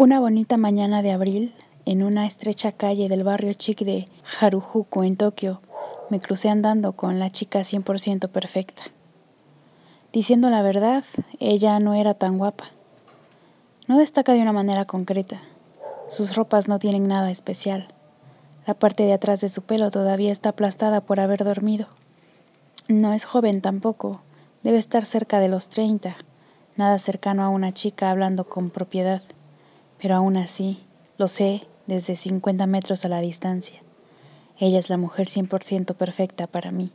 Una bonita mañana de abril, en una estrecha calle del barrio chic de Harujuku en Tokio, me crucé andando con la chica 100% perfecta. Diciendo la verdad, ella no era tan guapa. No destaca de una manera concreta. Sus ropas no tienen nada especial. La parte de atrás de su pelo todavía está aplastada por haber dormido. No es joven tampoco. Debe estar cerca de los 30, nada cercano a una chica hablando con propiedad pero aún así lo sé desde 50 metros a la distancia. Ella es la mujer 100% perfecta para mí.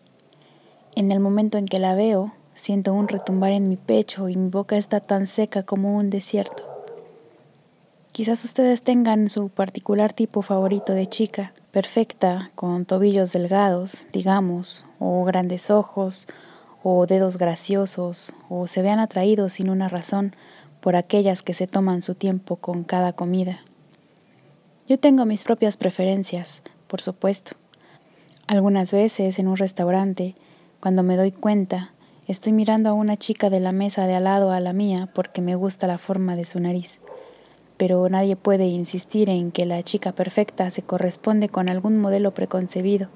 En el momento en que la veo, siento un retumbar en mi pecho y mi boca está tan seca como un desierto. Quizás ustedes tengan su particular tipo favorito de chica, perfecta, con tobillos delgados, digamos, o grandes ojos, o dedos graciosos, o se vean atraídos sin una razón por aquellas que se toman su tiempo con cada comida. Yo tengo mis propias preferencias, por supuesto. Algunas veces en un restaurante, cuando me doy cuenta, estoy mirando a una chica de la mesa de al lado a la mía porque me gusta la forma de su nariz. Pero nadie puede insistir en que la chica perfecta se corresponde con algún modelo preconcebido.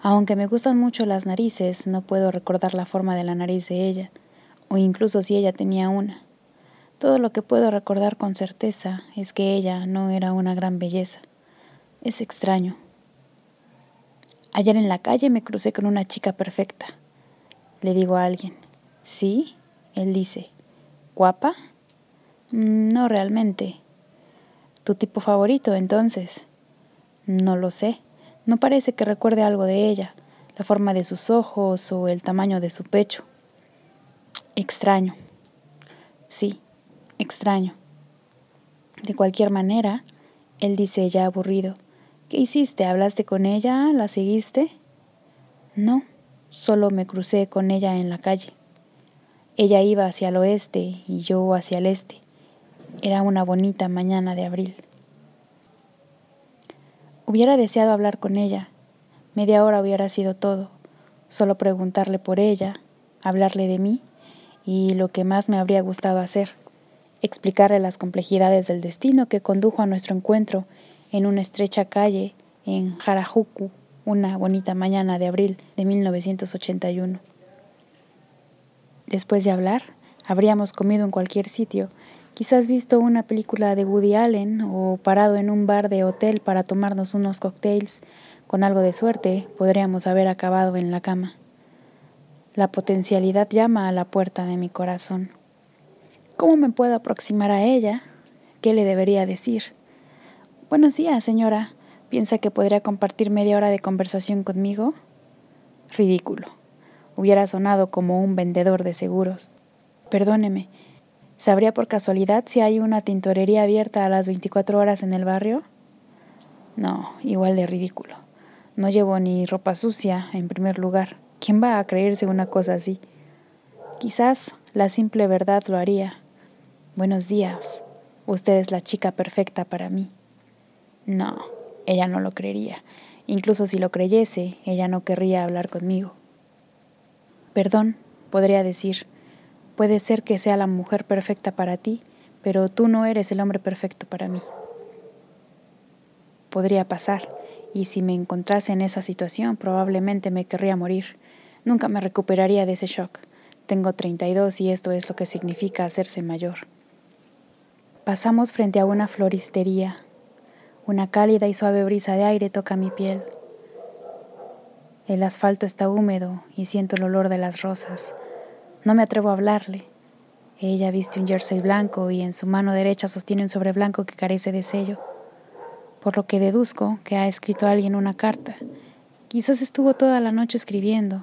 Aunque me gustan mucho las narices, no puedo recordar la forma de la nariz de ella, o incluso si ella tenía una. Todo lo que puedo recordar con certeza es que ella no era una gran belleza. Es extraño. Ayer en la calle me crucé con una chica perfecta. Le digo a alguien, ¿sí? Él dice, ¿guapa? Mm, no realmente. ¿Tu tipo favorito entonces? No lo sé. No parece que recuerde algo de ella, la forma de sus ojos o el tamaño de su pecho. Extraño. Sí, extraño. De cualquier manera, él dice ya aburrido, ¿qué hiciste? ¿Hablaste con ella? ¿La seguiste? No, solo me crucé con ella en la calle. Ella iba hacia el oeste y yo hacia el este. Era una bonita mañana de abril. Hubiera deseado hablar con ella. Media hora hubiera sido todo. Solo preguntarle por ella, hablarle de mí y lo que más me habría gustado hacer explicarle las complejidades del destino que condujo a nuestro encuentro en una estrecha calle en Harajuku, una bonita mañana de abril de 1981. Después de hablar, habríamos comido en cualquier sitio, quizás visto una película de Woody Allen o parado en un bar de hotel para tomarnos unos cocktails. Con algo de suerte, podríamos haber acabado en la cama. La potencialidad llama a la puerta de mi corazón. ¿Cómo me puedo aproximar a ella? ¿Qué le debería decir? Buenos días, señora. ¿Piensa que podría compartir media hora de conversación conmigo? Ridículo. Hubiera sonado como un vendedor de seguros. Perdóneme, ¿sabría por casualidad si hay una tintorería abierta a las 24 horas en el barrio? No, igual de ridículo. No llevo ni ropa sucia, en primer lugar. ¿Quién va a creerse una cosa así? Quizás la simple verdad lo haría, Buenos días, usted es la chica perfecta para mí. No, ella no lo creería. Incluso si lo creyese, ella no querría hablar conmigo. Perdón, podría decir, puede ser que sea la mujer perfecta para ti, pero tú no eres el hombre perfecto para mí. Podría pasar, y si me encontrase en esa situación, probablemente me querría morir. Nunca me recuperaría de ese shock. Tengo 32 y esto es lo que significa hacerse mayor. Pasamos frente a una floristería. Una cálida y suave brisa de aire toca mi piel. El asfalto está húmedo y siento el olor de las rosas. No me atrevo a hablarle. Ella viste un jersey blanco y en su mano derecha sostiene un sobre blanco que carece de sello, por lo que deduzco que ha escrito a alguien una carta. Quizás estuvo toda la noche escribiendo,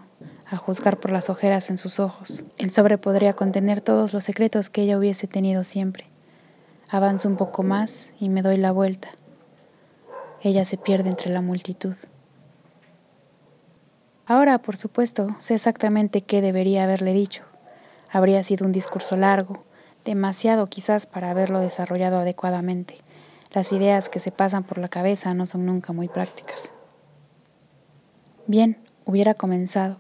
a juzgar por las ojeras en sus ojos. El sobre podría contener todos los secretos que ella hubiese tenido siempre. Avanzo un poco más y me doy la vuelta. Ella se pierde entre la multitud. Ahora, por supuesto, sé exactamente qué debería haberle dicho. Habría sido un discurso largo, demasiado quizás para haberlo desarrollado adecuadamente. Las ideas que se pasan por la cabeza no son nunca muy prácticas. Bien, hubiera comenzado.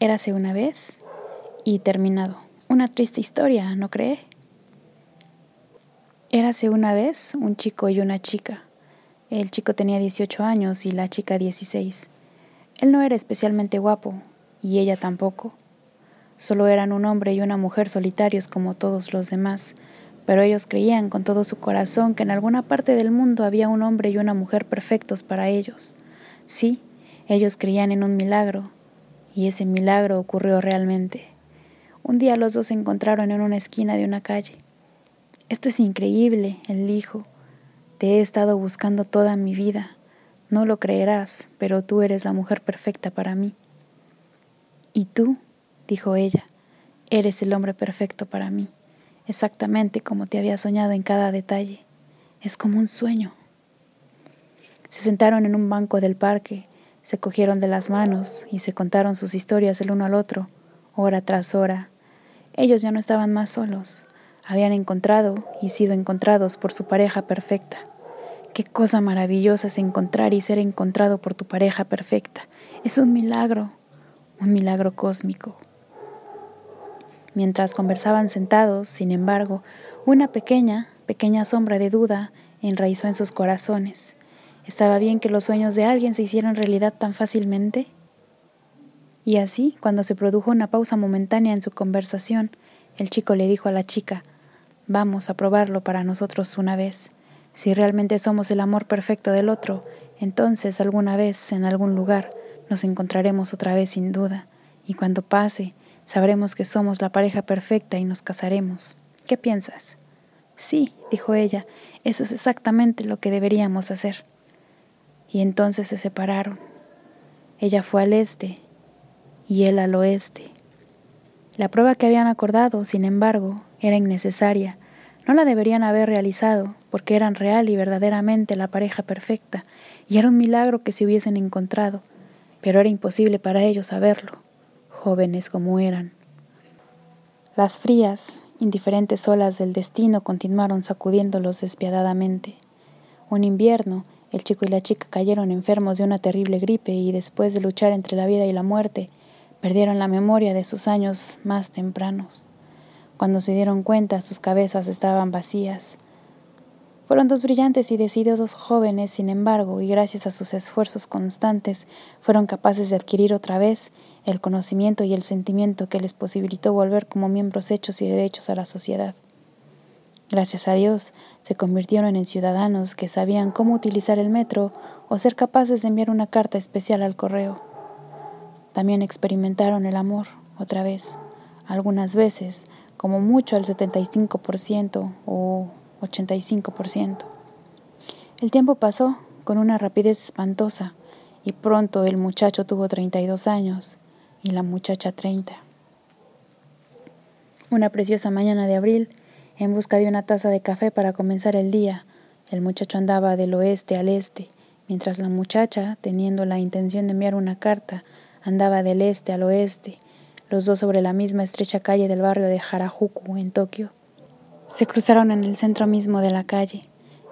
Érase una vez y terminado. Una triste historia, ¿no cree? Érase una vez un chico y una chica. El chico tenía 18 años y la chica 16. Él no era especialmente guapo, y ella tampoco. Solo eran un hombre y una mujer solitarios como todos los demás, pero ellos creían con todo su corazón que en alguna parte del mundo había un hombre y una mujer perfectos para ellos. Sí, ellos creían en un milagro, y ese milagro ocurrió realmente. Un día los dos se encontraron en una esquina de una calle. Esto es increíble, él dijo. Te he estado buscando toda mi vida. No lo creerás, pero tú eres la mujer perfecta para mí. Y tú, dijo ella, eres el hombre perfecto para mí, exactamente como te había soñado en cada detalle. Es como un sueño. Se sentaron en un banco del parque, se cogieron de las manos y se contaron sus historias el uno al otro, hora tras hora. Ellos ya no estaban más solos, habían encontrado y sido encontrados por su pareja perfecta. Qué cosa maravillosa es encontrar y ser encontrado por tu pareja perfecta. Es un milagro, un milagro cósmico. Mientras conversaban sentados, sin embargo, una pequeña, pequeña sombra de duda enraizó en sus corazones. ¿Estaba bien que los sueños de alguien se hicieran realidad tan fácilmente? Y así, cuando se produjo una pausa momentánea en su conversación, el chico le dijo a la chica, Vamos a probarlo para nosotros una vez. Si realmente somos el amor perfecto del otro, entonces alguna vez, en algún lugar, nos encontraremos otra vez sin duda, y cuando pase, sabremos que somos la pareja perfecta y nos casaremos. ¿Qué piensas? Sí, dijo ella, eso es exactamente lo que deberíamos hacer. Y entonces se separaron. Ella fue al este y él al oeste. La prueba que habían acordado, sin embargo, era innecesaria. No la deberían haber realizado, porque eran real y verdaderamente la pareja perfecta, y era un milagro que se hubiesen encontrado, pero era imposible para ellos saberlo, jóvenes como eran. Las frías, indiferentes olas del destino continuaron sacudiéndolos despiadadamente. Un invierno, el chico y la chica cayeron enfermos de una terrible gripe y después de luchar entre la vida y la muerte, perdieron la memoria de sus años más tempranos. Cuando se dieron cuenta, sus cabezas estaban vacías. Fueron dos brillantes y decididos jóvenes, sin embargo, y gracias a sus esfuerzos constantes, fueron capaces de adquirir otra vez el conocimiento y el sentimiento que les posibilitó volver como miembros hechos y derechos a la sociedad. Gracias a Dios, se convirtieron en ciudadanos que sabían cómo utilizar el metro o ser capaces de enviar una carta especial al correo. También experimentaron el amor, otra vez, algunas veces, como mucho al 75% o 85%. El tiempo pasó con una rapidez espantosa y pronto el muchacho tuvo 32 años y la muchacha 30. Una preciosa mañana de abril, en busca de una taza de café para comenzar el día, el muchacho andaba del oeste al este, mientras la muchacha, teniendo la intención de enviar una carta, andaba del este al oeste, los dos sobre la misma estrecha calle del barrio de Harajuku, en Tokio. Se cruzaron en el centro mismo de la calle.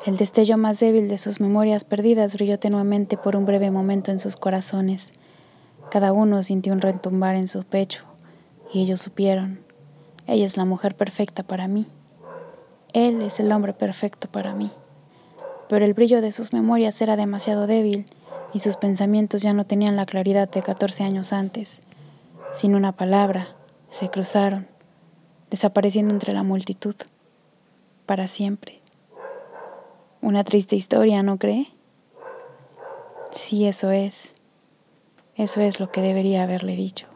El destello más débil de sus memorias perdidas brilló tenuemente por un breve momento en sus corazones. Cada uno sintió un retumbar en su pecho, y ellos supieron, ella es la mujer perfecta para mí. Él es el hombre perfecto para mí. Pero el brillo de sus memorias era demasiado débil y sus pensamientos ya no tenían la claridad de 14 años antes. Sin una palabra, se cruzaron, desapareciendo entre la multitud, para siempre. Una triste historia, ¿no cree? Sí, eso es. Eso es lo que debería haberle dicho.